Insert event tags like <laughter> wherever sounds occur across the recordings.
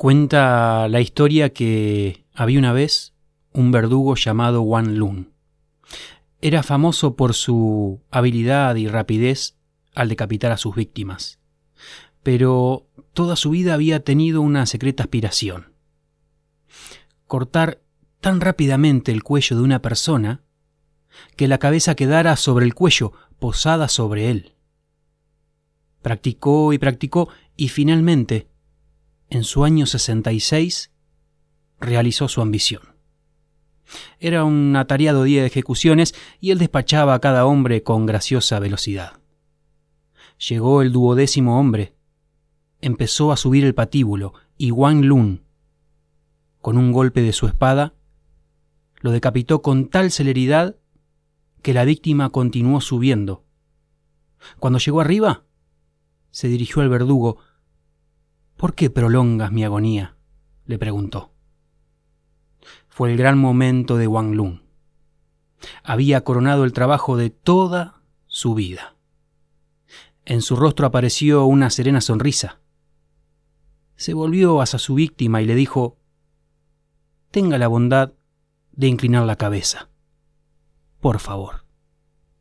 Cuenta la historia que había una vez un verdugo llamado Wan Lun. Era famoso por su habilidad y rapidez al decapitar a sus víctimas, pero toda su vida había tenido una secreta aspiración. Cortar tan rápidamente el cuello de una persona que la cabeza quedara sobre el cuello, posada sobre él. Practicó y practicó y finalmente, en su año 66, realizó su ambición. Era un atareado día de ejecuciones y él despachaba a cada hombre con graciosa velocidad. Llegó el duodécimo hombre, empezó a subir el patíbulo y Wang Lun, con un golpe de su espada, lo decapitó con tal celeridad que la víctima continuó subiendo. Cuando llegó arriba, se dirigió al verdugo. ¿Por qué prolongas mi agonía? le preguntó. Fue el gran momento de Wang Lun. Había coronado el trabajo de toda su vida. En su rostro apareció una serena sonrisa. Se volvió hacia su víctima y le dijo, Tenga la bondad de inclinar la cabeza. Por favor.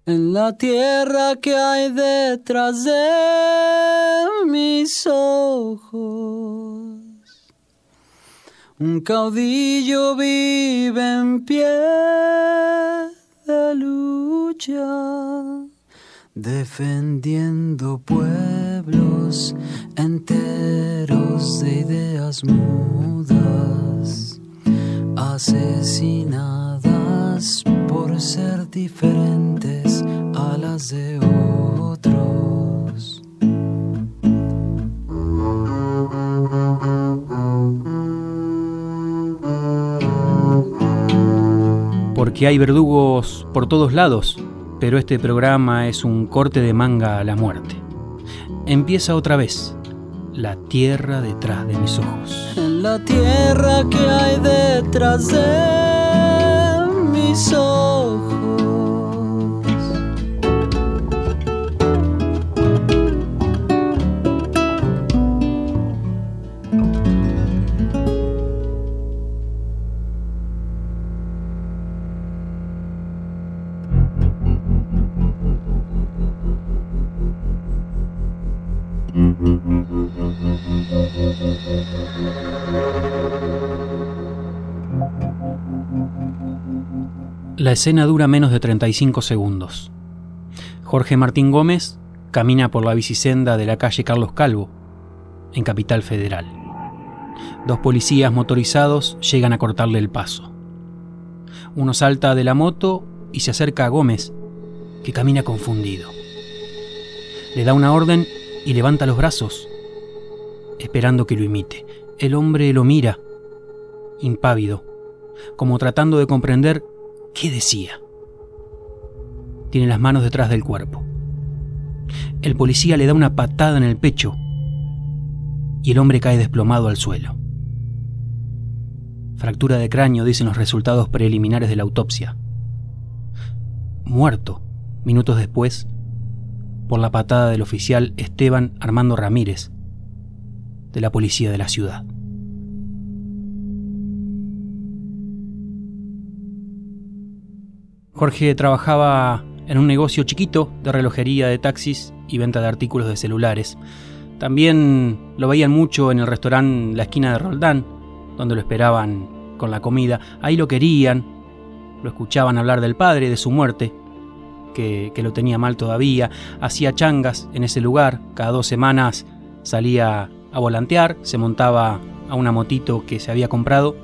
En la tierra que hay detrás de mis ojos, un caudillo vive en pie de lucha, defendiendo pueblos enteros de ideas mudas, asesinadas por ser diferentes de otros. Porque hay verdugos por todos lados, pero este programa es un corte de manga a la muerte. Empieza otra vez. La tierra detrás de mis ojos. En la tierra que hay detrás de mis ojos. La escena dura menos de 35 segundos. Jorge Martín Gómez camina por la bicisenda de la calle Carlos Calvo, en Capital Federal. Dos policías motorizados llegan a cortarle el paso. Uno salta de la moto y se acerca a Gómez, que camina confundido. Le da una orden y levanta los brazos, esperando que lo imite. El hombre lo mira, impávido, como tratando de comprender qué decía. Tiene las manos detrás del cuerpo. El policía le da una patada en el pecho y el hombre cae desplomado al suelo. Fractura de cráneo, dicen los resultados preliminares de la autopsia. Muerto, minutos después, por la patada del oficial Esteban Armando Ramírez, de la policía de la ciudad. Jorge trabajaba en un negocio chiquito de relojería de taxis y venta de artículos de celulares. También lo veían mucho en el restaurante La Esquina de Roldán, donde lo esperaban con la comida. Ahí lo querían, lo escuchaban hablar del padre, de su muerte, que, que lo tenía mal todavía. Hacía changas en ese lugar, cada dos semanas salía a volantear, se montaba a una motito que se había comprado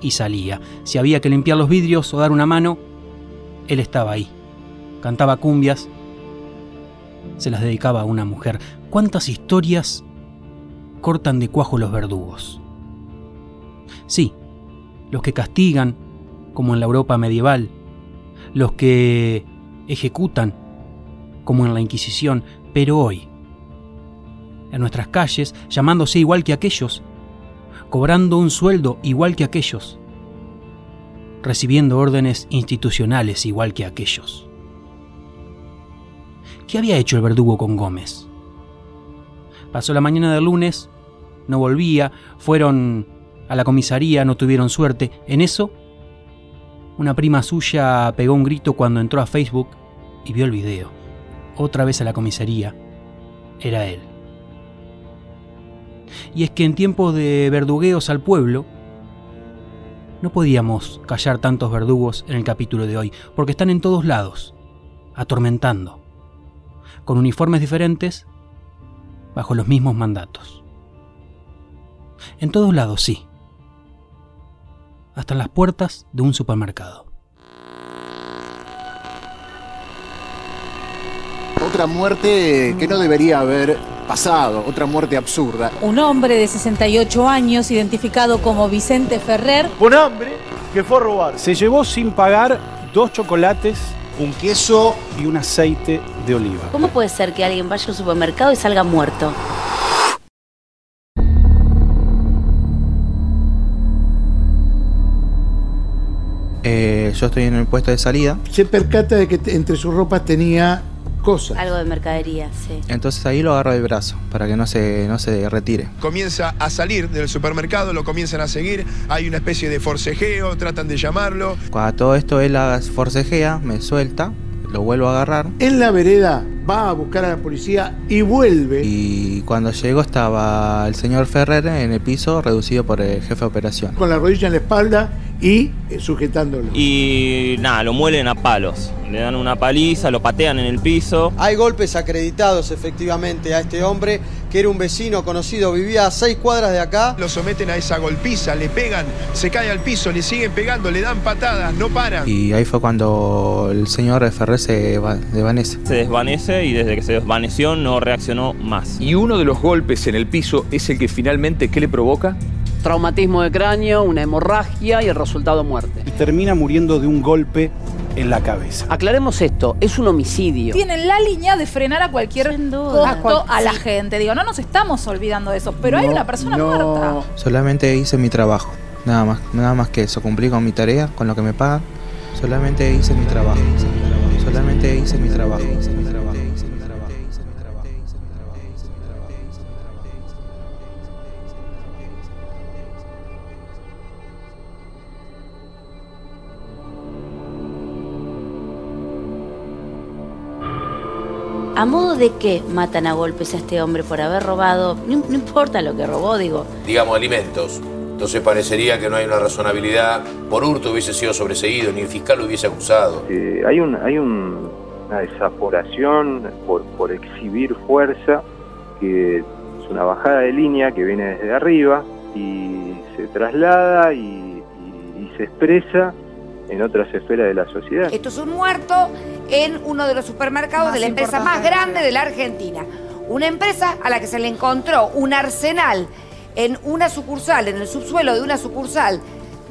y salía. Si había que limpiar los vidrios o dar una mano, él estaba ahí. Cantaba cumbias, se las dedicaba a una mujer. ¿Cuántas historias cortan de cuajo los verdugos? Sí, los que castigan, como en la Europa medieval, los que ejecutan, como en la Inquisición, pero hoy, en nuestras calles, llamándose igual que aquellos, cobrando un sueldo igual que aquellos, recibiendo órdenes institucionales igual que aquellos. ¿Qué había hecho el verdugo con Gómez? Pasó la mañana del lunes no volvía, fueron a la comisaría, no tuvieron suerte. En eso, una prima suya pegó un grito cuando entró a Facebook y vio el video. Otra vez a la comisaría. Era él. Y es que en tiempos de verdugueos al pueblo, no podíamos callar tantos verdugos en el capítulo de hoy, porque están en todos lados, atormentando, con uniformes diferentes, bajo los mismos mandatos. En todos lados, sí. Hasta en las puertas de un supermercado. Otra muerte que no debería haber pasado, otra muerte absurda. Un hombre de 68 años, identificado como Vicente Ferrer, Un hombre que fue a robar. Se llevó sin pagar dos chocolates, Un queso y un aceite de oliva. ¿Cómo puede ser que alguien vaya al supermercado y salga muerto? Eh, yo estoy en el puesto de salida, se percata de que entre sus ropas tenía cosas. Algo de mercadería, sí. entonces ahí lo agarro del brazo para que no se, no se retire. comienza a salir del supermercado, lo comienzan a seguir, hay una especie de forcejeo, tratan de llamarlo. Cuando todo esto él forcejea, me suelta, lo vuelvo a agarrar En la vereda va a buscar a la policía y vuelve. y cuando llego estaba el señor Ferrer en el piso reducido por el jefe de operación. con la rodilla en la espalda y eh, sujetándolo. Y nada, lo muelen a palos. Le dan una paliza, lo patean en el piso. Hay golpes acreditados efectivamente a este hombre, que era un vecino conocido, vivía a seis cuadras de acá. Lo someten a esa golpiza, le pegan, se cae al piso, le siguen pegando, le dan patadas, no paran. Y ahí fue cuando el señor Ferrer se va- desvanece. Se desvanece y desde que se desvaneció no reaccionó más. Y uno de los golpes en el piso es el que finalmente, ¿qué le provoca? Traumatismo de cráneo, una hemorragia y el resultado muerte. Y termina muriendo de un golpe en la cabeza. Aclaremos esto, es un homicidio. tienen la línea de frenar a cualquier costo a la Sí. gente. Digo, no nos estamos olvidando de eso, pero hay una persona no. muerta. Solamente hice mi trabajo, nada más, nada más que eso, cumplí con mi tarea, con lo que me pagan. Solamente hice mi trabajo. Solamente hice mi trabajo. Hice mi trabajo. ¿A modo de qué matan a golpes a este hombre por haber robado? No, no importa lo que robó, digo. digamos, alimentos. Entonces parecería que no hay una razonabilidad. Por hurto hubiese sido sobreseído, ni el fiscal lo hubiese acusado. Eh, hay un, hay un- una desaforación por, por exhibir fuerza, que es una bajada de línea que viene desde arriba y se traslada y, y- y se expresa en otras esferas de la sociedad. Esto es un muerto en uno de los supermercados Más de la empresa más de grande de la Argentina. Una empresa a la que se le encontró un arsenal en una sucursal, en el subsuelo de una sucursal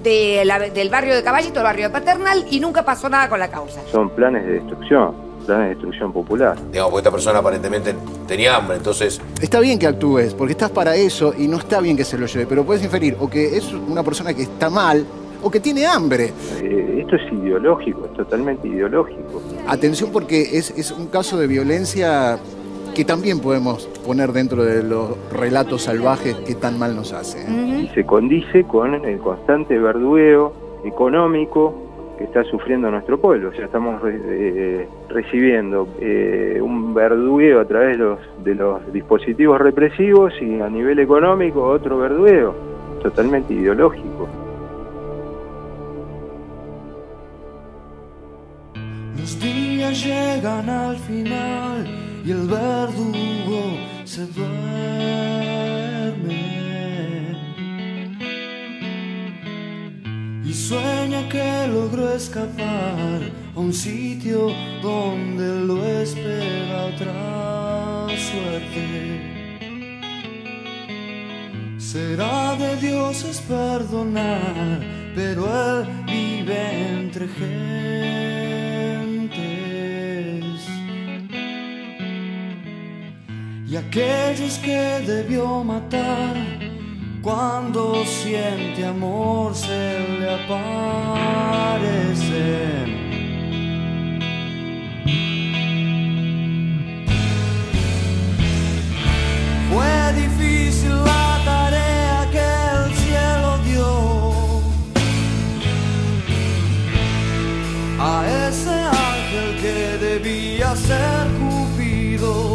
de la- del barrio de Caballito, el barrio de Paternal, y nunca pasó nada con la causa. Son planes de destrucción, planes de destrucción popular. Digamos, porque esta persona aparentemente tenía hambre, entonces Está bien que actúes, porque estás para eso y no está bien que se lo lleve, pero puedes inferir o que es una persona que está mal o que tiene hambre. Eh, esto es ideológico, es totalmente ideológico. Atención porque es, es un caso de violencia que también podemos poner dentro de los relatos salvajes que tan mal nos hace. ¿eh? y se condice con el constante verdugueo económico que está sufriendo nuestro pueblo. O sea, estamos re- eh, recibiendo eh, un verdugueo a través de los, de los dispositivos represivos y a nivel económico otro verdugueo, totalmente ideológico. Llegan al final y el verdugo se duerme. Y sueña que logró escapar a un sitio donde lo espera otra suerte. Será de dioses perdonar, pero él vive entre gentes. aquellos que debió matar cuando siente amor se le aparecen. Fue difícil la tarea que el cielo dio a ese ángel que debía ser Cupido.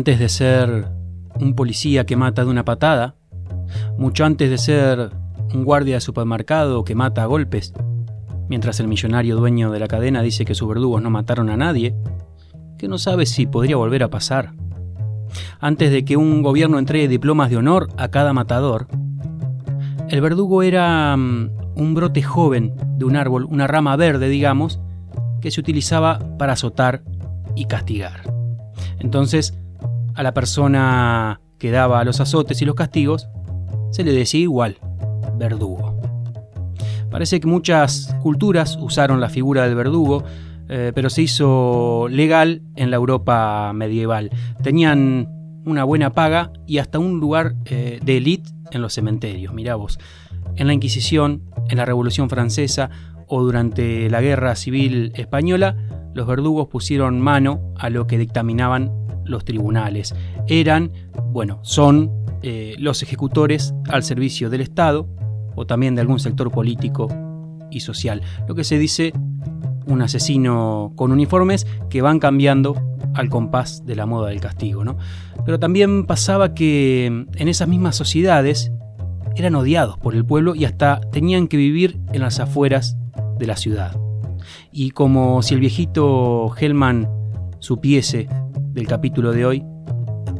Antes de ser un policía que mata de una patada, mucho antes de ser un guardia de supermercado que mata a golpes, mientras el millonario dueño de la cadena dice que sus verdugos no mataron a nadie, que no sabe si podría volver a pasar. Antes de que un gobierno entregue diplomas de honor a cada matador, el verdugo era mm, un brote joven de un árbol, una rama verde, digamos, que se utilizaba para azotar y castigar. Entonces, a la persona que daba los azotes y los castigos, se le decía igual, verdugo. Parece que muchas culturas usaron la figura del verdugo, eh, pero se hizo legal en la Europa medieval. Tenían una buena paga y hasta un lugar eh, de élite en los cementerios. Mirá vos, en la Inquisición, en la Revolución Francesa o durante la Guerra Civil Española, los verdugos pusieron mano a lo que dictaminaban los tribunales. Eran, bueno, son eh, los ejecutores al servicio del Estado o también de algún sector político y social. Lo que se dice un asesino con uniformes que van cambiando al compás de la moda del castigo. ¿no? Pero también pasaba que en esas mismas sociedades eran odiados por el pueblo y hasta tenían que vivir en las afueras de la ciudad. Y como si el viejito Hellman supiese del capítulo de hoy,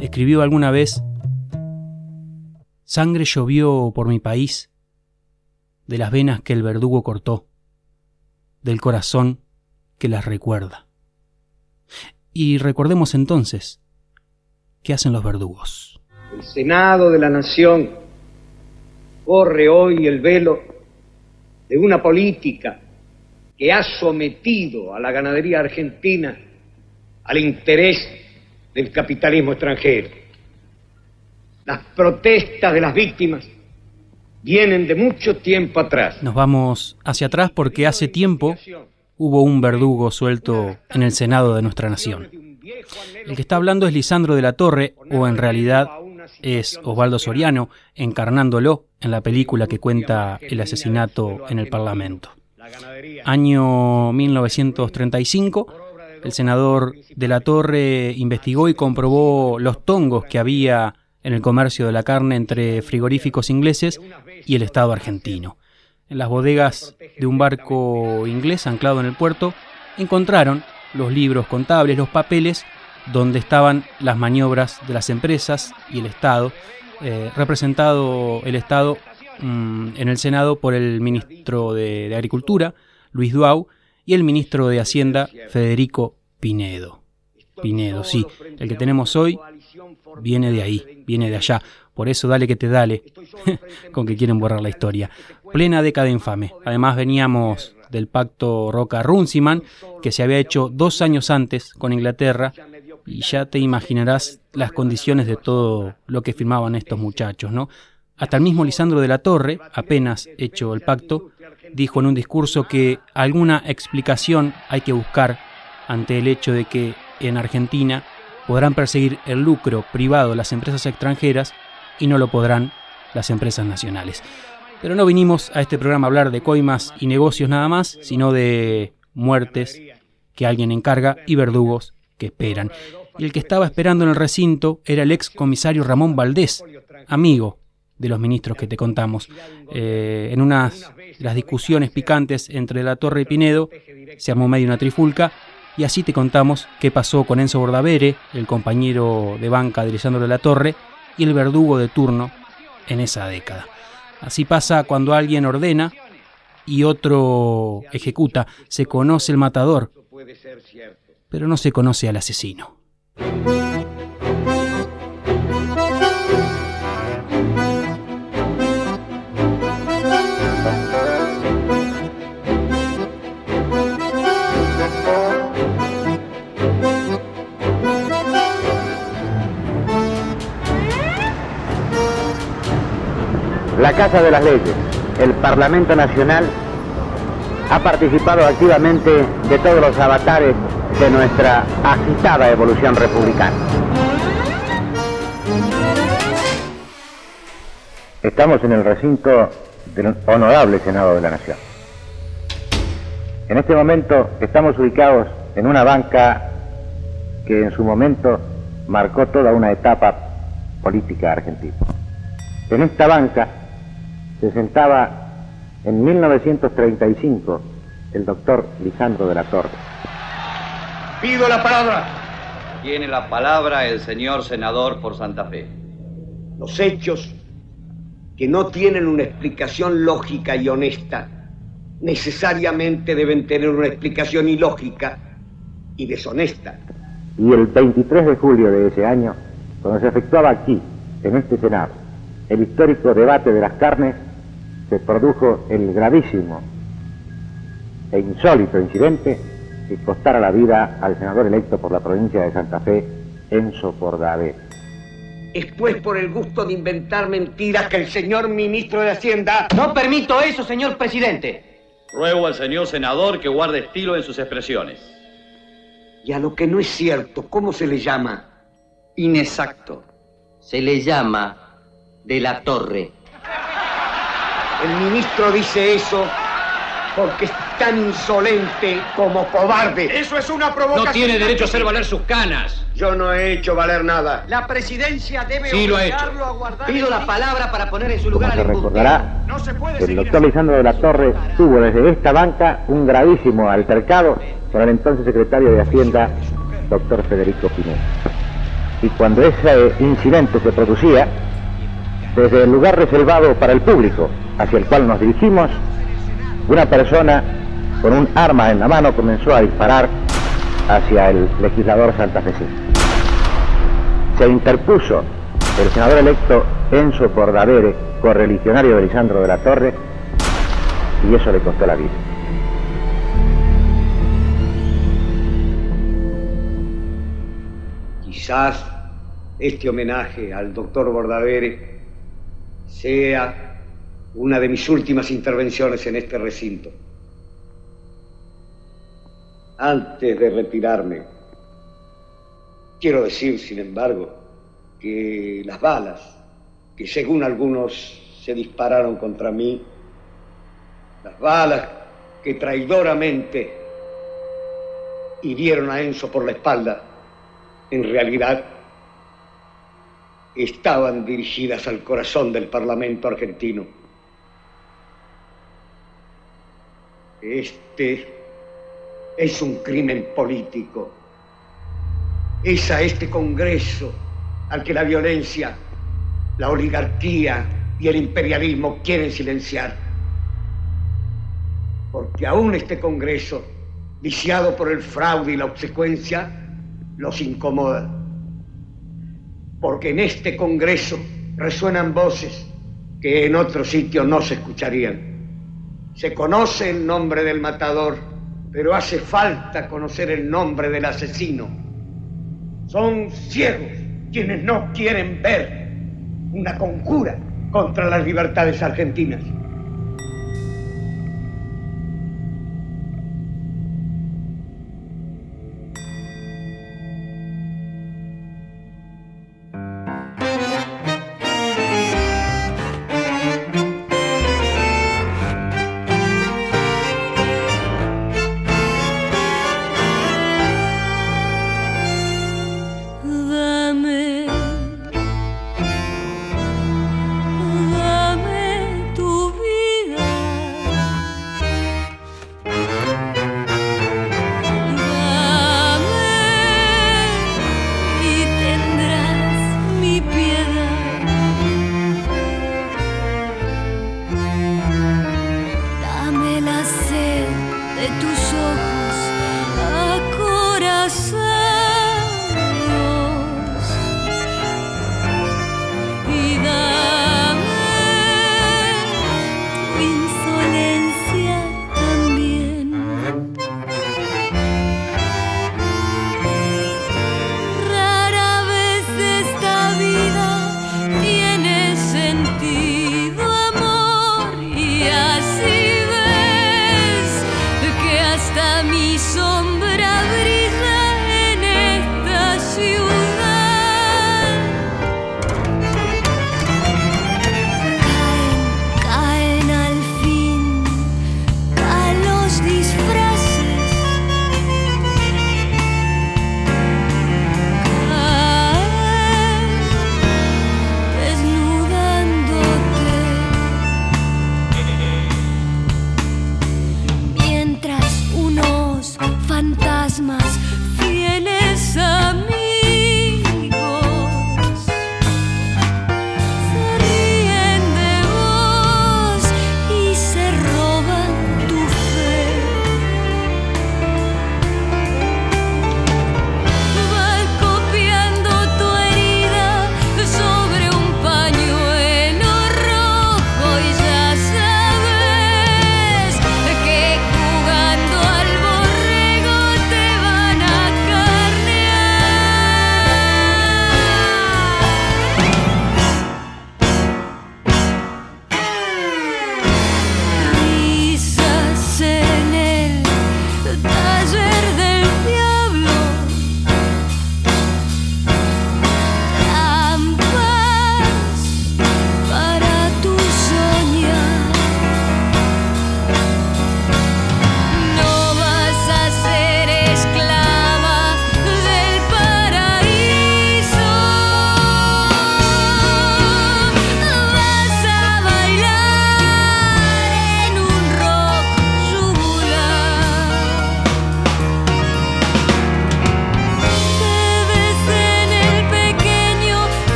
escribió alguna vez, Sangre llovió por mi país, de las venas que el verdugo cortó, del corazón que las recuerda. Y recordemos entonces, ¿qué hacen los verdugos? El Senado de la Nación corre hoy el velo de una política que ha sometido a la ganadería argentina al interés del capitalismo extranjero. Las protestas de las víctimas vienen de mucho tiempo atrás. Nos vamos hacia atrás porque hace tiempo hubo un verdugo suelto en el Senado de nuestra nación. El que está hablando es Lisandro de la Torre, o en realidad es Osvaldo Soriano, encarnándolo en la película que cuenta el asesinato en el Parlamento. Año 1935, el senador de la Torre investigó y comprobó los tongos que había en el comercio de la carne entre frigoríficos ingleses y el Estado argentino. En las bodegas de un barco inglés anclado en el puerto encontraron los libros contables, los papeles donde estaban las maniobras de las empresas y el Estado, eh, representado el Estado mm, en el Senado por el ministro de, de Agricultura, Luis Duau, y el ministro de Hacienda, Federico Pinedo. Pinedo, sí, el que tenemos hoy viene de ahí, viene de allá. Por eso dale que te dale, <laughs> con que quieren borrar la historia. Plena década infame. Además veníamos del pacto Roca-Runciman, que se había hecho dos años antes con Inglaterra, y ya te imaginarás las condiciones de todo lo que firmaban estos muchachos, ¿no? Hasta el mismo Lisandro de la Torre, apenas hecho el pacto, dijo en un discurso que alguna explicación hay que buscar ante el hecho de que en Argentina podrán perseguir el lucro privado las empresas extranjeras y no lo podrán las empresas nacionales. Pero no vinimos a este programa a hablar de coimas y negocios nada más, sino de muertes que alguien encarga y verdugos que esperan. Y el que estaba esperando en el recinto era el ex comisario Ramón Valdés, amigo de los ministros que te contamos. Eh, en unas de las discusiones picantes entre La Torre y Pinedo se armó medio una trifulca y así te contamos qué pasó con Enzo Bordavere, el compañero de banca de Lisandro de la Torre y el verdugo de turno en esa década. Así pasa cuando alguien ordena y otro ejecuta. Se conoce el matador, pero no se conoce al asesino. Casa de las Leyes, el Parlamento Nacional, ha participado activamente de todos los avatares de nuestra agitada evolución republicana. Estamos en el recinto del Honorable Senado de la Nación. En este momento estamos ubicados en una banca que en su momento marcó toda una etapa política argentina. En esta banca se sentaba en 1935 el doctor Lisandro de la Torre. Pido la palabra. Tiene la palabra el señor senador por Santa Fe. Los hechos que no tienen una explicación lógica y honesta necesariamente deben tener una explicación ilógica y deshonesta. Y el 23 de julio de ese año, cuando se efectuaba aquí, en este Senado, el histórico debate de las carnes, se produjo el gravísimo e insólito incidente que costara la vida al senador electo por la provincia de Santa Fe, Enzo Pordavé. Es pues por el gusto de inventar mentiras que el señor ministro de Hacienda... No permito eso, señor presidente. Ruego al señor senador que guarde estilo en sus expresiones. Y a lo que no es cierto, ¿cómo se le llama? Inexacto. Se le llama de la torre. El ministro dice eso porque es tan insolente como cobarde. Eso es una provocación. No tiene derecho a hacer valer sus canas. Yo no he hecho valer nada. La presidencia debe Sí, lo ha hecho. obligarlo a guardar. Pido la palabra para poner en su lugar Como al se recordará, No se puede el doctor Lisandro de la Torre tuvo desde esta banca un gravísimo altercado con el entonces secretario de Hacienda, doctor Federico Pinedo. Y cuando ese incidente se producía, desde el lugar reservado para el público hacia el cual nos dirigimos, una persona con un arma en la mano comenzó a disparar hacia el legislador santafesino. Se interpuso el senador electo Enzo Pordaver, correligionario de Lisandro de la Torre, y eso le costó la vida. Quizás este homenaje al doctor Bordavere sea una de mis últimas intervenciones en este recinto. Antes de retirarme, quiero decir, sin embargo, que las balas que según algunos se dispararon contra mí, las balas que traidoramente hirieron a Enzo por la espalda, en realidad estaban dirigidas al corazón del Parlamento argentino. Este es un crimen político. Es a este Congreso al que la violencia, la oligarquía y el imperialismo quieren silenciar. Porque aún este Congreso, viciado por el fraude y la obsecuencia, los incomoda. Porque en este Congreso resuenan voces que en otro sitio no se escucharían. Se conoce el nombre del matador, pero hace falta conocer el nombre del asesino. Son ciegos quienes no quieren ver una conjura contra las libertades argentinas.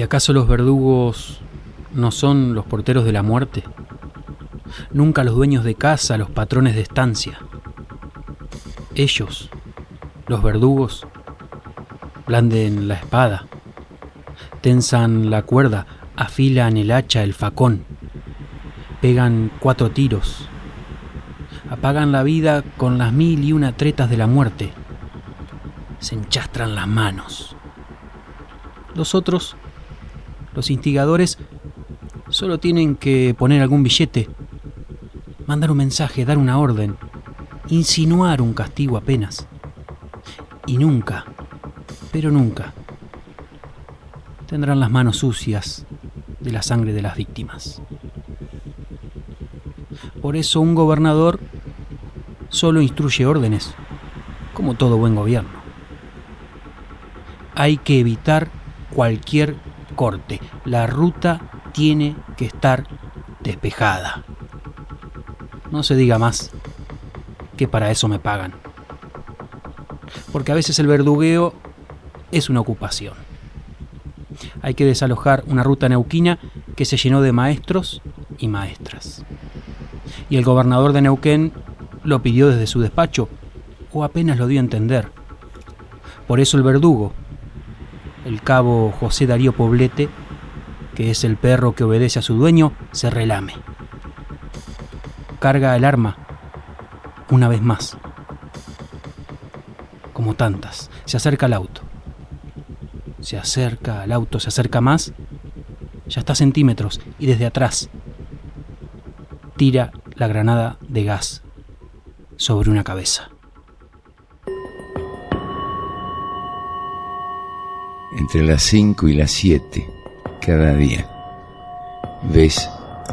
¿Y acaso los verdugos no son los porteros de la muerte? Nunca los dueños de casa, los patrones de estancia. Ellos, los verdugos, blanden la espada, tensan la cuerda, afilan el hacha, el facón, pegan cuatro tiros, apagan la vida con las mil y una tretas de la muerte, se enchastran las manos. Los otros, los instigadores, solo tienen que poner algún billete, mandar un mensaje, dar una orden, insinuar un castigo apenas. Y nunca, pero nunca, tendrán las manos sucias de la sangre de las víctimas. Por eso un gobernador solo instruye órdenes, como todo buen gobierno. Hay que evitar cualquier corte. La ruta tiene que estar despejada. No se diga más que para eso me pagan. Porque a veces el verdugueo es una ocupación. Hay que desalojar una ruta neuquina que se llenó de maestros y maestras. Y el gobernador de Neuquén lo pidió desde su despacho o apenas lo dio a entender. Por eso el verdugo, el cabo José Darío Poblete, que es el perro que obedece a su dueño, se relame. Carga el arma una vez más. Como tantas, se acerca al auto. Se acerca al auto, se acerca más. Ya está a centímetros y desde atrás tira la granada de gas sobre una cabeza. Entre las 5 y las 7, cada día, ves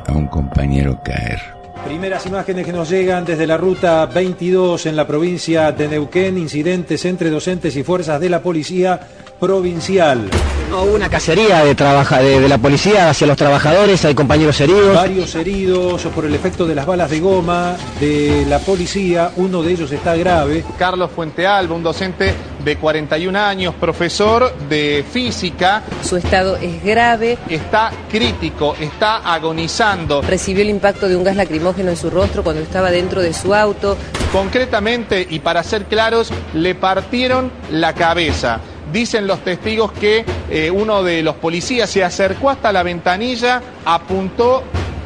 a un compañero caer. Primeras imágenes que nos llegan desde la ruta 22 en la provincia de Neuquén, incidentes entre docentes y fuerzas de la policía provincial. Hubo una cacería de, trabaja, de, de, la policía hacia los trabajadores, hay compañeros heridos. Varios heridos por el efecto de las balas de goma de la policía, uno de ellos está grave. Carlos Fuentealba, un docente de 41 años, profesor de física. Su estado es grave. Está crítico, está agonizando. Recibió el impacto de un gas lacrimógeno en su rostro cuando estaba dentro de su auto. Concretamente, y para ser claros, le partieron la cabeza. Dicen los testigos que eh, uno de los policías se acercó hasta la ventanilla, apuntó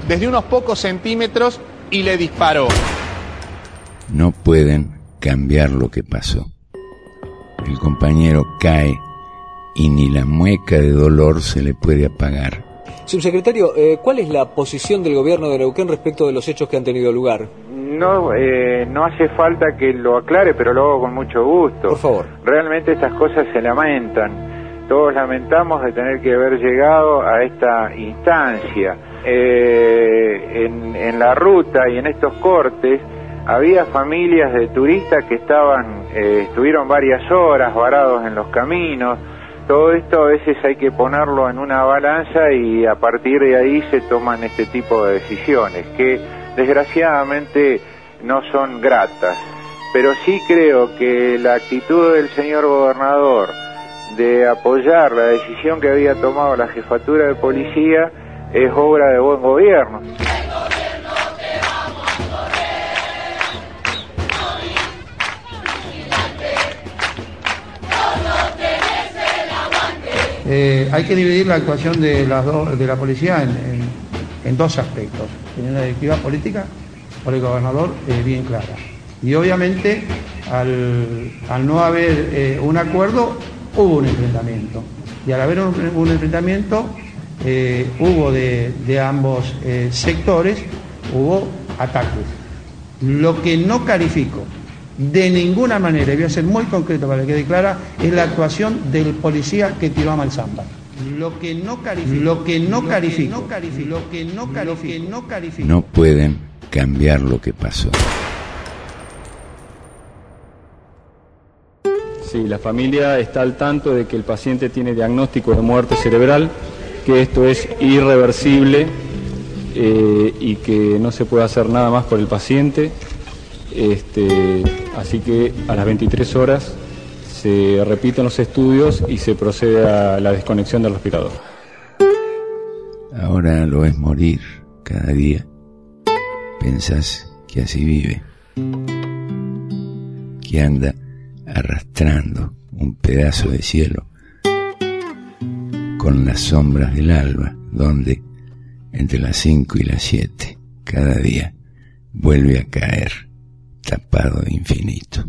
desde unos pocos centímetros y le disparó. No pueden cambiar lo que pasó. El compañero cae y ni la mueca de dolor se le puede apagar. Subsecretario, eh, ¿cuál es la posición del gobierno de Neuquén respecto de los hechos que han tenido lugar? No, eh, no hace falta que lo aclare, pero lo hago con mucho gusto. Por favor. Realmente estas cosas se lamentan. Todos lamentamos de tener que haber llegado a esta instancia. Eh, en, en la ruta y en estos cortes había familias de turistas que estaban, eh, estuvieron varias horas varados en los caminos. Todo esto a veces hay que ponerlo en una balanza y a partir de ahí se toman este tipo de decisiones que desgraciadamente no son gratas. Pero sí creo que la actitud del señor gobernador de apoyar la decisión que había tomado la jefatura de policía es obra de buen gobierno. Eh, hay que dividir la actuación de, las de la policía en, en, dos aspectos. Tiene una directiva política por el gobernador eh, bien clara. Y obviamente al, al no haber eh, un acuerdo hubo un enfrentamiento. Y al haber un, enfrentamiento eh, hubo de, de ambos sectores, hubo ataques. Lo que no califico de ninguna manera, y voy a ser muy concreto para que quede clara, es la actuación del policía que tiró a Malzamba. Lo que no califico, lo que no califico, lo que no califico, no califico. No pueden cambiar lo que pasó. Sí, la familia está al tanto de que el paciente tiene diagnóstico de muerte cerebral, que esto es irreversible eh, y que no se puede hacer nada más por el paciente. Este, así que a las 23 horas se repiten los estudios y se procede a la desconexión del respirador. Ahora lo ves morir cada día. Pensás que así vive. Que anda arrastrando un pedazo de cielo con las sombras del alba, donde entre las cinco y las siete cada día vuelve a caer tapado de infinito.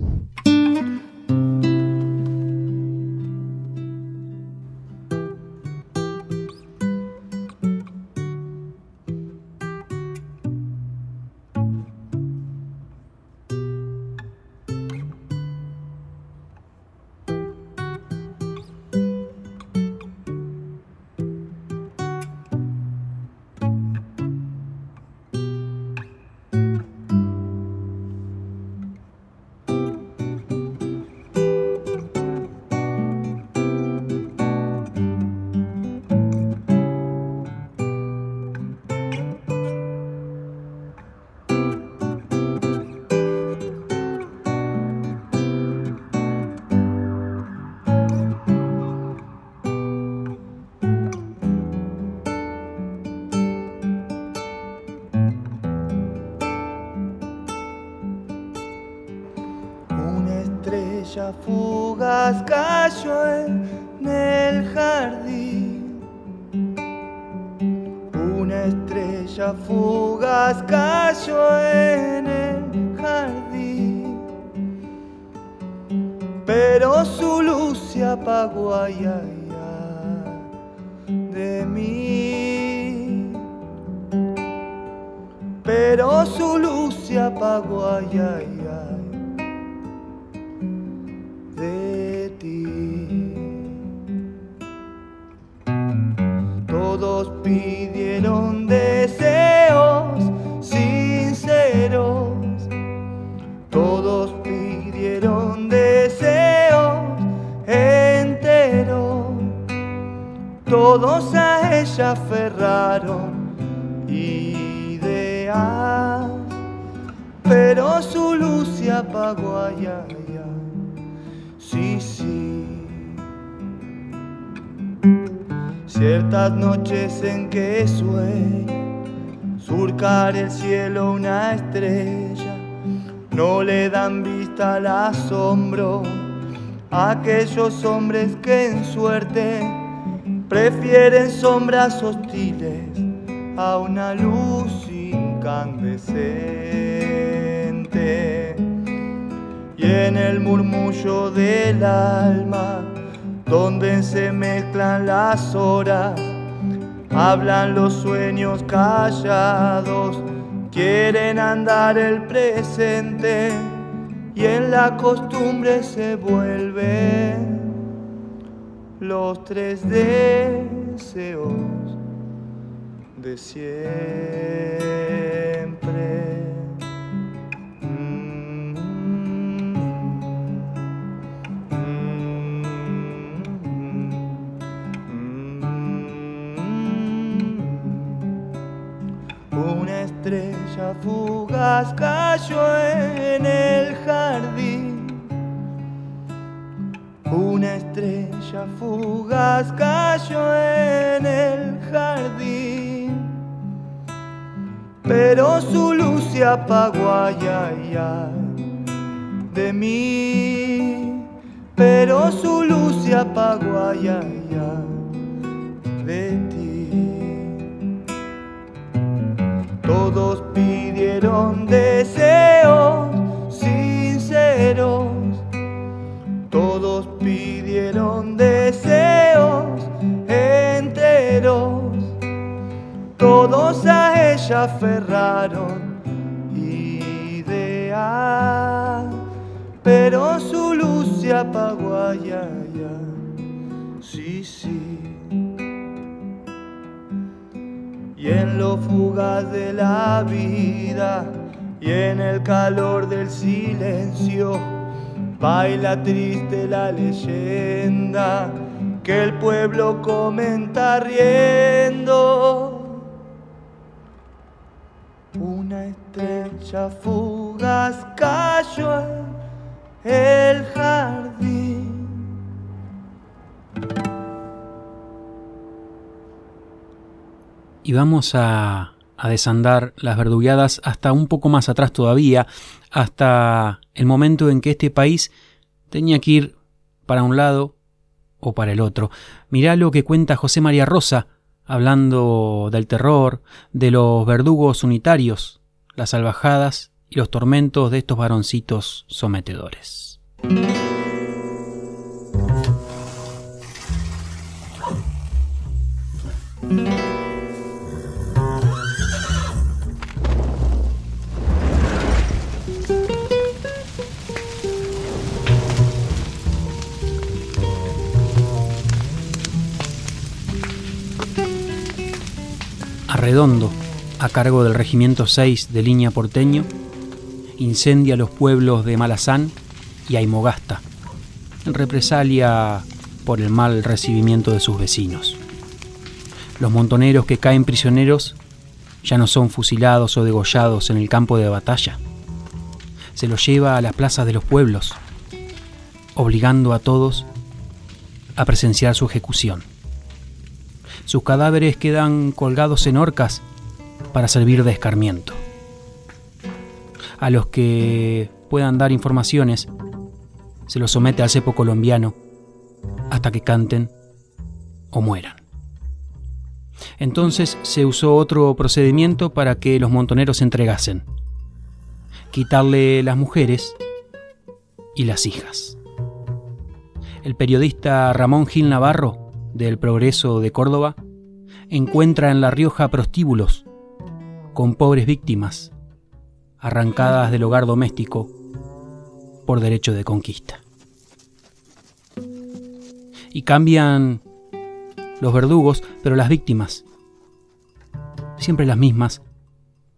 Aquellos hombres que en suerte prefieren sombras hostiles a una luz incandescente. Y en el murmullo del alma, donde se mezclan las horas, hablan los sueños callados, quieren andar el presente y en la costumbre se vuelven los tres deseos de siempre. Fugaz cayó en el jardín. Una estrella fugaz cayó en el jardín. Pero su luz se apagó, ay, de mí. Pero su luz se apagó, ay, ay, de ti. Todos pidieron deseos sinceros. Todos pidieron deseos enteros. Todos a ella aferraron ideas. Pero su luz se apagó, ay, y en lo fugaz de la vida y en el calor del silencio baila triste la leyenda que el pueblo comenta riendo. Una estrella fugaz cayó en el jardín. Y vamos a, desandar las verdugueadas hasta un poco más atrás todavía, hasta el momento en que este país tenía que ir para un lado o para el otro. Mirá lo que cuenta José María Rosa, hablando del terror, de los verdugos unitarios, las salvajadas y los tormentos de estos varoncitos sometedores. Arredondo, a cargo del Regimiento 6 de Línea Porteño, incendia los pueblos de Malazán y Aymogasta, en represalia por el mal recibimiento de sus vecinos. Los montoneros que caen prisioneros ya no son fusilados o degollados en el campo de batalla. Se los lleva a las plazas de los pueblos, obligando a todos a presenciar su ejecución. Sus cadáveres quedan colgados en horcas para servir de escarmiento. A los que puedan dar informaciones, se los somete al cepo colombiano hasta que canten o mueran. Entonces se usó otro procedimiento para que los montoneros se entregasen. Quitarle las mujeres y las hijas. El periodista Ramón Gil Navarro, del Progreso de Córdoba, encuentra en La Rioja prostíbulos con pobres víctimas arrancadas del hogar doméstico por derecho de conquista. Y cambian los verdugos, pero las víctimas, siempre las mismas,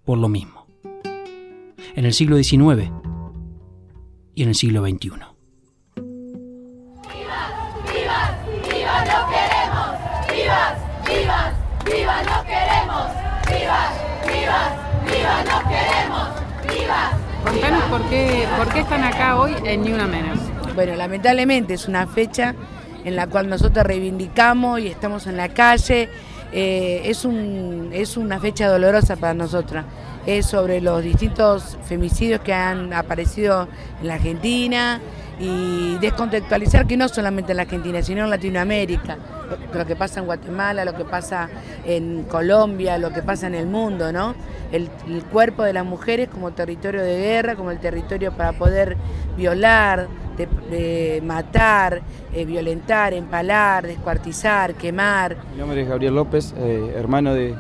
por lo mismo. En el siglo XIX y en el siglo XXI. ¡Vivas! ¡No queremos! ¡Vivas! ¡Vivas! ¡Vivas! ¡No queremos! ¡Vivas! Contanos por qué, por qué están acá hoy en Ni Una Menos. Bueno, lamentablemente es una fecha en la cual nosotros reivindicamos y estamos en la calle. Eh, es, un, es una fecha dolorosa para nosotras. Es sobre los distintos femicidios que han aparecido en la Argentina y descontextualizar que no solamente en la Argentina, sino en Latinoamérica lo que pasa en Guatemala, lo que pasa en Colombia, lo que pasa en el mundo, ¿no? El, cuerpo de las mujeres como territorio de guerra, como el territorio para poder violar, matar, eh, violentar, empalar, descuartizar, quemar. Mi nombre es Gabriel López, eh, hermano de,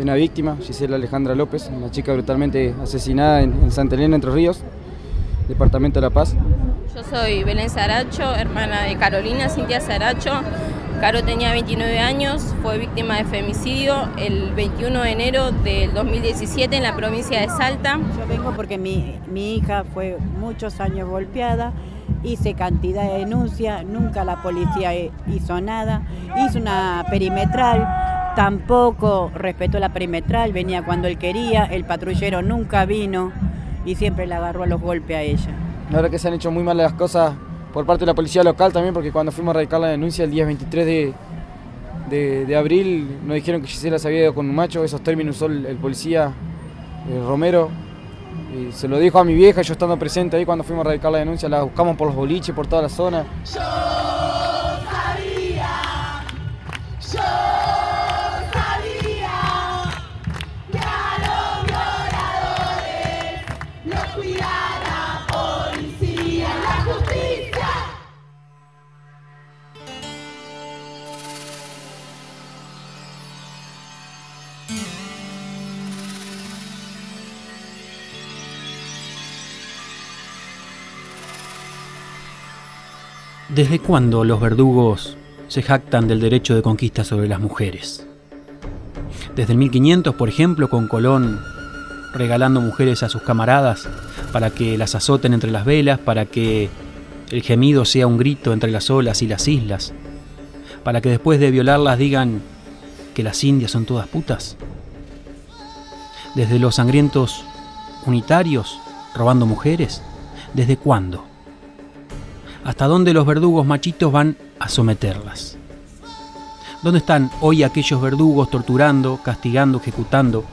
una víctima, Gisela Alejandra López, una chica brutalmente asesinada en, en Santa Elena, Entre Ríos, departamento de La Paz. Yo soy Belén Saracho, hermana de Carolina Cintia Saracho. Caro tenía 29 años, fue víctima de femicidio el 21 de enero del 2017 en la provincia de Salta. Yo vengo porque mi, mi hija fue muchos años golpeada, hice cantidad de denuncias, nunca la policía hizo nada, hizo una perimetral, tampoco respetó la perimetral, venía cuando él quería, el patrullero nunca vino y siempre le agarró a los golpes a ella. La verdad que se han hecho muy mal las cosas por parte de la policía local también, porque cuando fuimos a radicar la denuncia el día 23 de, abril nos dijeron que Gisela se había ido con un macho, esos términos usó el, policía Romero. Y se lo dijo a mi vieja, yo estando presente ahí cuando fuimos a radicar la denuncia, la buscamos por los boliches, por toda la zona. ¿Desde cuándo los verdugos se jactan del derecho de conquista sobre las mujeres? Desde el 1500, por ejemplo, con Colón regalando mujeres a sus camaradas para que las azoten entre las velas, para que el gemido sea un grito entre las olas y las islas, para que después de violarlas digan que las indias son todas putas. Desde los sangrientos unitarios robando mujeres, ¿desde cuándo? Hasta dónde los verdugos machitos van a someterlas. ¿Dónde están hoy aquellos verdugos torturando, castigando, ejecutando?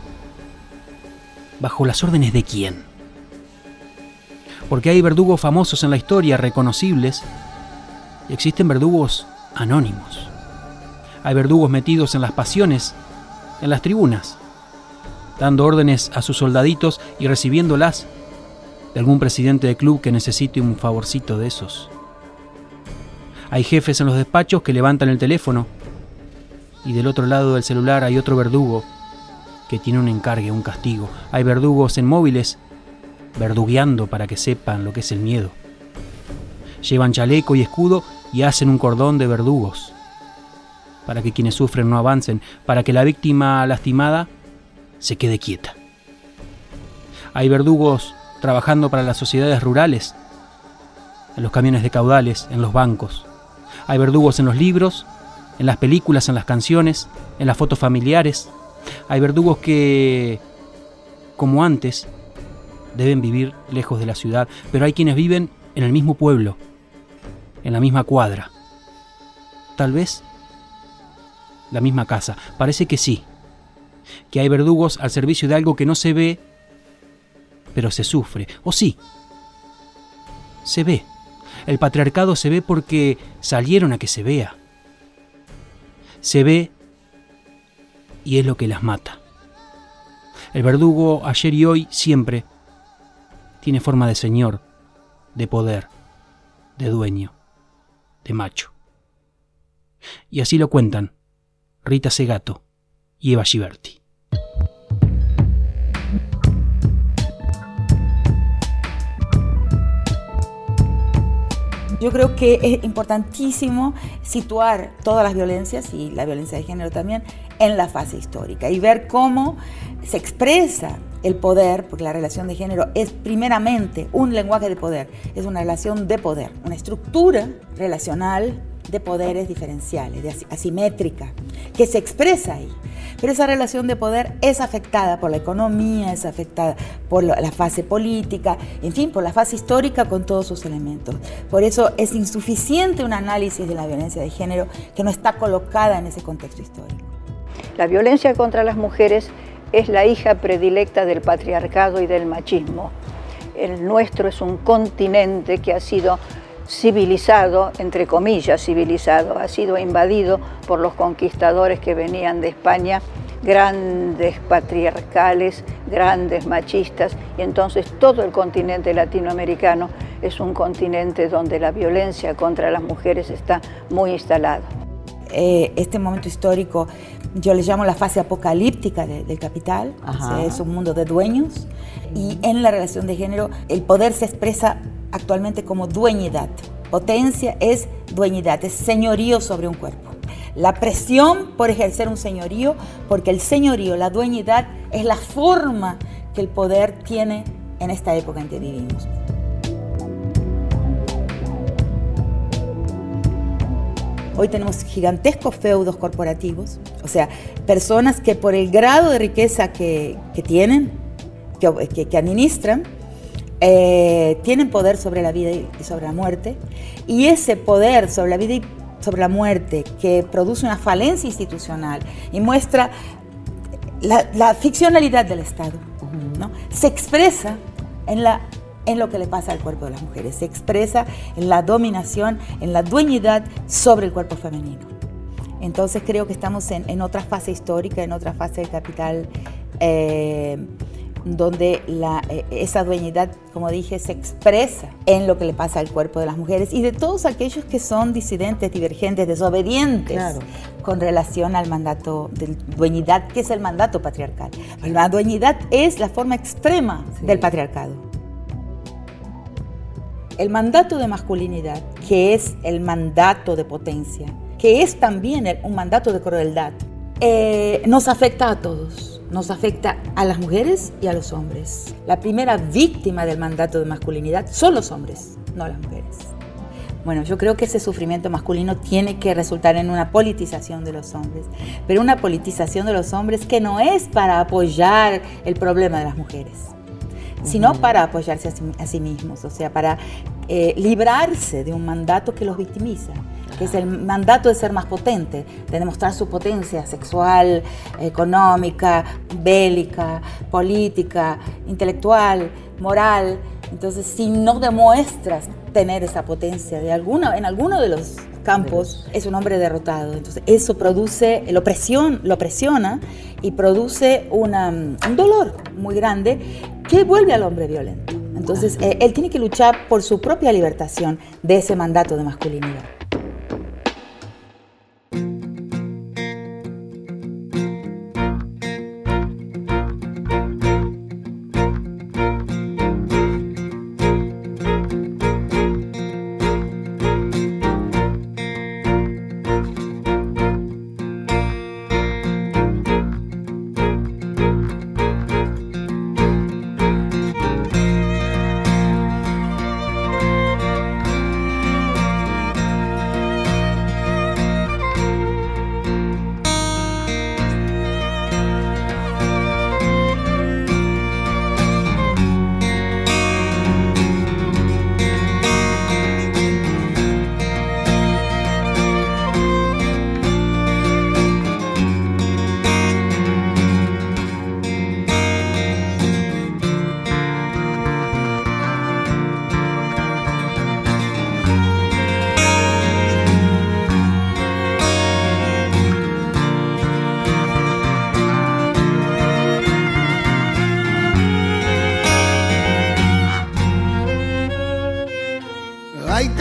¿Bajo las órdenes de quién? Porque hay verdugos famosos en la historia, reconocibles, y existen verdugos anónimos. Hay verdugos metidos en las pasiones, en las tribunas, dando órdenes a sus soldaditos y recibiéndolas de algún presidente de club que necesite un favorcito de esos. Hay jefes en los despachos que levantan el teléfono y del otro lado del celular hay otro verdugo que tiene un encargue, un castigo. Hay verdugos en móviles verdugueando para que sepan lo que es el miedo. Llevan chaleco y escudo y hacen un cordón de verdugos para que quienes sufren no avancen, para que la víctima lastimada se quede quieta. Hay verdugos trabajando para las sociedades rurales, en los camiones de caudales, en los bancos. Hay verdugos en los libros, en las películas, en las canciones, en las fotos familiares. Hay verdugos que, como antes, deben vivir lejos de la ciudad, pero hay quienes viven en el mismo pueblo, en la misma cuadra. Tal vez la misma casa. Parece que sí, que hay verdugos al servicio de algo que no se ve, pero se sufre. O sí, se ve. El patriarcado se ve porque salieron a que se vea. Se ve y es lo que las mata. El verdugo ayer y hoy siempre tiene forma de señor, de poder, de dueño, de macho. Y así lo cuentan Rita Segato y Eva Giberti. Yo creo que es importantísimo situar todas las violencias y la violencia de género también en la fase histórica y ver cómo se expresa el poder, porque la relación de género es primeramente un lenguaje de poder, es una relación de poder, una estructura relacional de poderes diferenciales, de asimétrica, que se expresa ahí. Pero esa relación de poder es afectada por la economía, es afectada por la fase política, en fin, por la fase histórica con todos sus elementos. Por eso es insuficiente un análisis de la violencia de género que no está colocada en ese contexto histórico. La violencia contra las mujeres es la hija predilecta del patriarcado y del machismo. El nuestro es un continente que ha sido civilizado, entre comillas civilizado, ha sido invadido por los conquistadores que venían de España, grandes patriarcales, grandes machistas, y entonces todo el continente latinoamericano es un continente donde la violencia contra las mujeres está muy instalada. Eh, este momento histórico yo le llamo la fase apocalíptica del capital, es un mundo de dueños y en la relación de género el poder se expresa actualmente como dueñidad. Potencia es dueñidad, es señorío sobre un cuerpo. La presión por ejercer un señorío, porque el señorío, la dueñidad, es la forma que el poder tiene en esta época en que vivimos. Hoy tenemos gigantescos feudos corporativos, o sea, personas que por el grado de riqueza que, tienen, que, que administran, eh, tienen poder sobre la vida y sobre la muerte, y ese poder sobre la vida y sobre la muerte que produce una falencia institucional y muestra la, ficcionalidad del Estado, ¿no? se expresa en, la, en lo que le pasa al cuerpo de las mujeres, se expresa en la dominación, en la dueñidad sobre el cuerpo femenino. Entonces creo que estamos en, otra fase histórica, en otra fase del capital. Eh, donde eh, esa dueñidad, como dije, se expresa en lo que le pasa al cuerpo de las mujeres y de todos aquellos que son disidentes, divergentes, desobedientes con relación al mandato de dueñidad, que es el mandato patriarcal. La dueñidad es la forma extrema del patriarcado. El mandato de masculinidad, que es el mandato de potencia, que es también un mandato de crueldad, eh, nos afecta a todos nos afecta a las mujeres y a los hombres. La primera víctima del mandato de masculinidad son los hombres, no las mujeres. Bueno, yo creo que ese sufrimiento masculino tiene que resultar en una politización de los hombres, pero una politización de los hombres que no es para apoyar el problema de las mujeres, sino para apoyarse a sí, mismos, o sea, para eh, librarse de un mandato que los victimiza. Que es el mandato de ser más potente, de demostrar su potencia sexual, económica, bélica, política, intelectual, moral. Entonces, si no demuestras tener esa potencia de alguna, en alguno de los campos, es un hombre derrotado. Entonces, eso produce, lo, presión, lo presiona y produce una, un dolor muy grande que vuelve al hombre violento. Entonces, eh, él tiene que luchar por su propia libertación de ese mandato de masculinidad.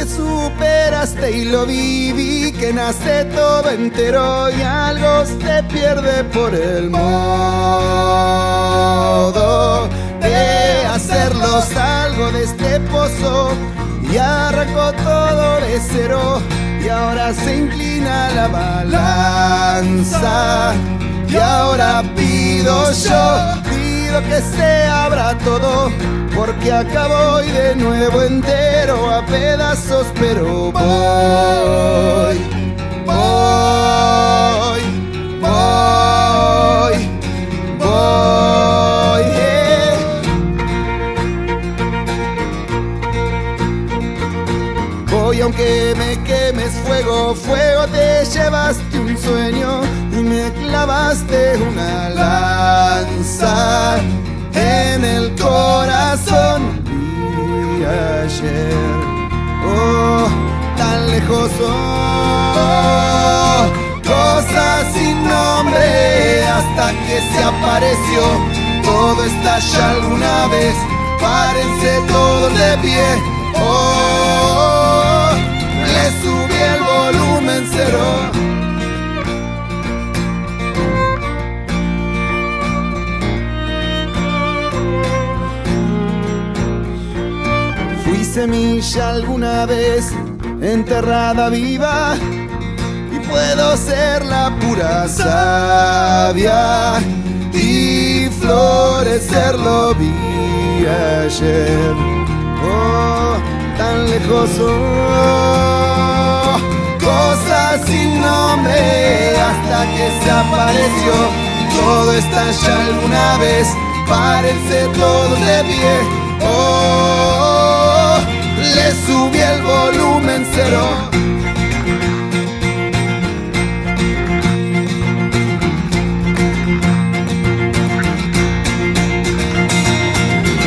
Superaste y lo viví, que nace todo entero y algo se pierde por el modo de hacerlo. Salgo de este pozo y arranco todo de cero y ahora se inclina la balanza y ahora pido yo, pido que se abra todo porque acabo y de nuevo entero a pedazos, pero voy, voy, voy, voy. Voy aunque me quemes fuego, fuego te llevaste un y me clavaste una lanza en el corazón. Vi ayer, oh, tan lejos, oh, cosas sin nombre hasta que se apareció. Todo estalla alguna vez, párense todos de pie. Oh, le subí el volumen cero. Semilla alguna vez enterrada viva y puedo ser la pura savia y florecerlo vi ayer. Oh, tan lejos, oh, cosas sin nombre hasta que se apareció. Todo estalla alguna vez, párense todos de pie. Oh, le subí el volumen cero.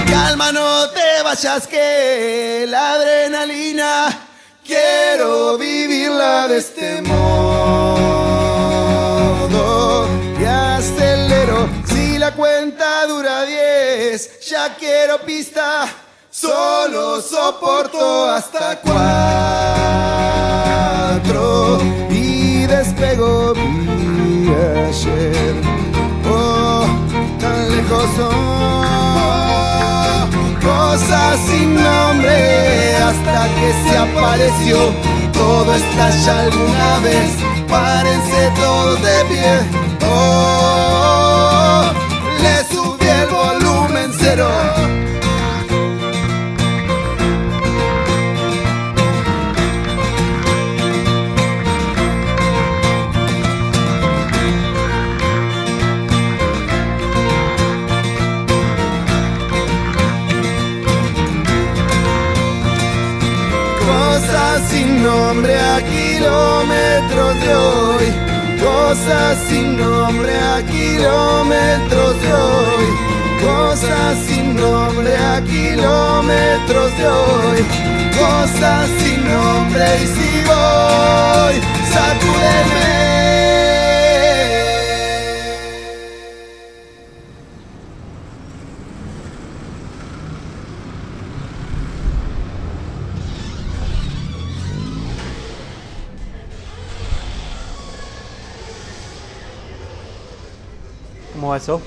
Calma, no te vayas que la adrenalina quiero vivirla de este modo. Y acelero si la cuenta dura 10, ya quiero pista. Solo soporto hasta cuatro y despego vi ayer. Oh, tan lejos oh, cosas sin nombre hasta que se apareció. Todo estalla alguna vez, párense todos de pie. Oh, le subí el volumen cero. Nombre a kilómetros de hoy. Cosas sin nombre a kilómetros de hoy. Cosas sin nombre a kilómetros de hoy. Cosas sin nombre y si voy, sacúdeme. ¿Cómo va eso?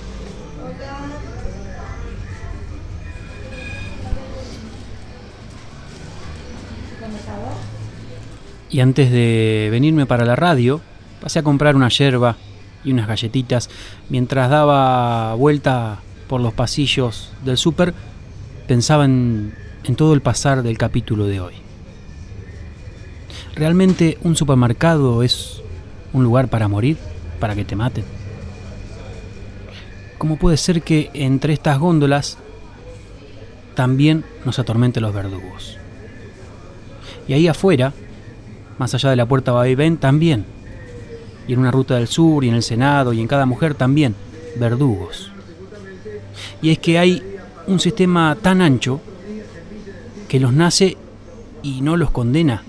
Y antes de venirme para la radio, pasé a comprar una yerba y unas galletitas. Mientras daba vuelta por los pasillos del súper, pensaba en, en todo el pasar del capítulo de hoy. ¿Realmente un supermercado es un lugar para morir? ¿Para que te maten? ¿Cómo puede ser que entre estas góndolas también nos atormenten los verdugos? Y ahí afuera, más allá de la puerta ven, también. Y en una ruta del sur, y en el Senado, y en cada mujer también, verdugos. Y es que hay un sistema tan ancho que los nace y no los condena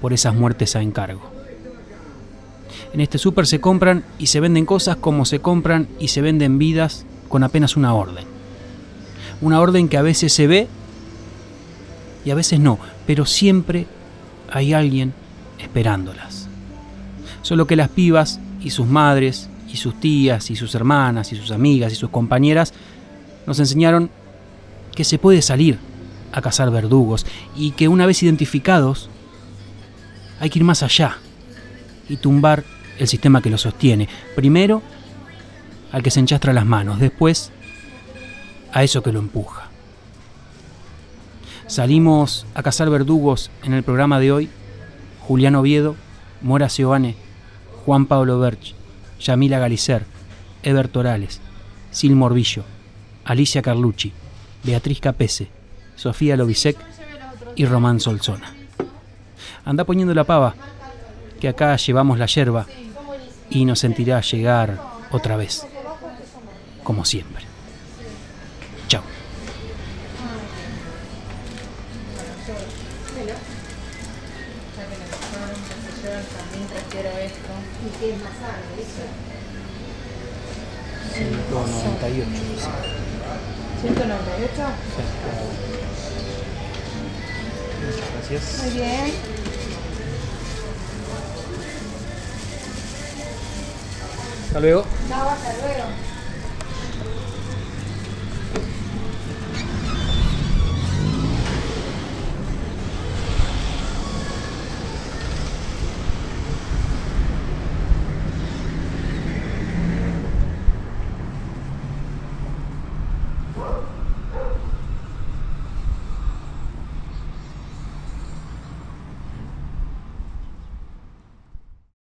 por esas muertes a encargo. En este súper se compran y se venden cosas como se compran y se venden vidas con apenas una orden. Una orden que a veces se ve y a veces no, pero siempre hay alguien esperándolas. Solo que las pibas y sus madres y sus tías y sus hermanas y sus amigas y sus compañeras nos enseñaron que se puede salir a cazar verdugos y que una vez identificados hay que ir más allá y tumbar el sistema que lo sostiene. Primero al que se enchastra las manos, después a eso que lo empuja. Salimos a cazar verdugos en el programa de hoy. Julián Oviedo, Mora Seoane, Juan Pablo Berch, Yamila Galicer, Eber Torales, Sil Morbillo, Alicia Carlucci, Beatriz Capese, Sofía Lovisek y Román Solzona. Anda poniendo la pava, que acá llevamos la yerba y nos sentirá llegar otra vez, como siempre. Chao. ¿198? Muchas gracias. Muy bien. Hasta luego. Chao, hasta luego.